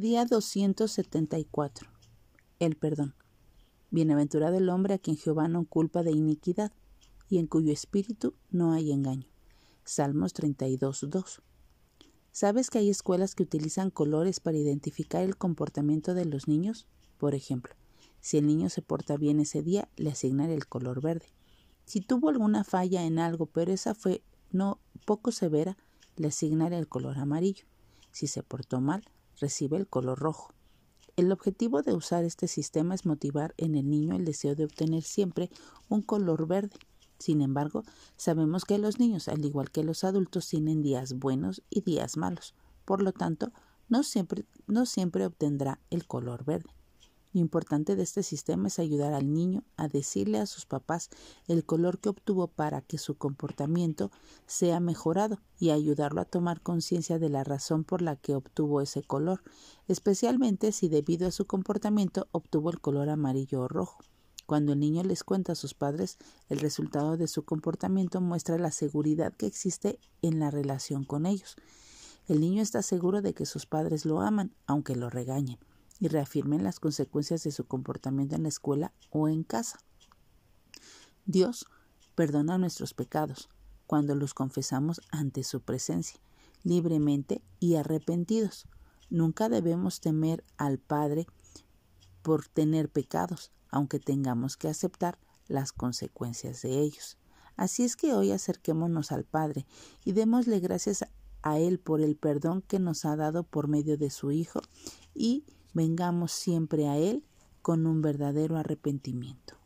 Día 274. El perdón. Bienaventurado el hombre a quien Jehová no culpa de iniquidad y en cuyo espíritu no hay engaño. Salmos 32, 2. ¿Sabes que hay escuelas que utilizan colores para identificar el comportamiento de los niños? Por ejemplo, si el niño se porta bien ese día, le asignan el color verde. Si tuvo alguna falla en algo, pero esa fue no poco severa, le asignan el color amarillo. Si se portó mal, recibe el color rojo. El objetivo de usar este sistema es motivar en el niño el deseo de obtener siempre un color verde. Sin embargo, sabemos que los niños, al igual que los adultos, tienen días buenos y días malos. Por lo tanto, no siempre, no siempre obtendrá el color verde. Lo importante de este sistema es ayudar al niño a decirle a sus papás el color que obtuvo para que su comportamiento sea mejorado y ayudarlo a tomar conciencia de la razón por la que obtuvo ese color, especialmente si debido a su comportamiento obtuvo el color amarillo o rojo. Cuando el niño les cuenta a sus padres el resultado de su comportamiento muestra la seguridad que existe en la relación con ellos. El niño está seguro de que sus padres lo aman, aunque lo regañen y reafirmen las consecuencias de su comportamiento en la escuela o en casa. Dios perdona nuestros pecados cuando los confesamos ante su presencia, libremente y arrepentidos. Nunca debemos temer al Padre por tener pecados, aunque tengamos que aceptar las consecuencias de ellos. Así es que hoy acerquémonos al Padre y démosle gracias a Él por el perdón que nos ha dado por medio de su Hijo y vengamos siempre a Él con un verdadero arrepentimiento.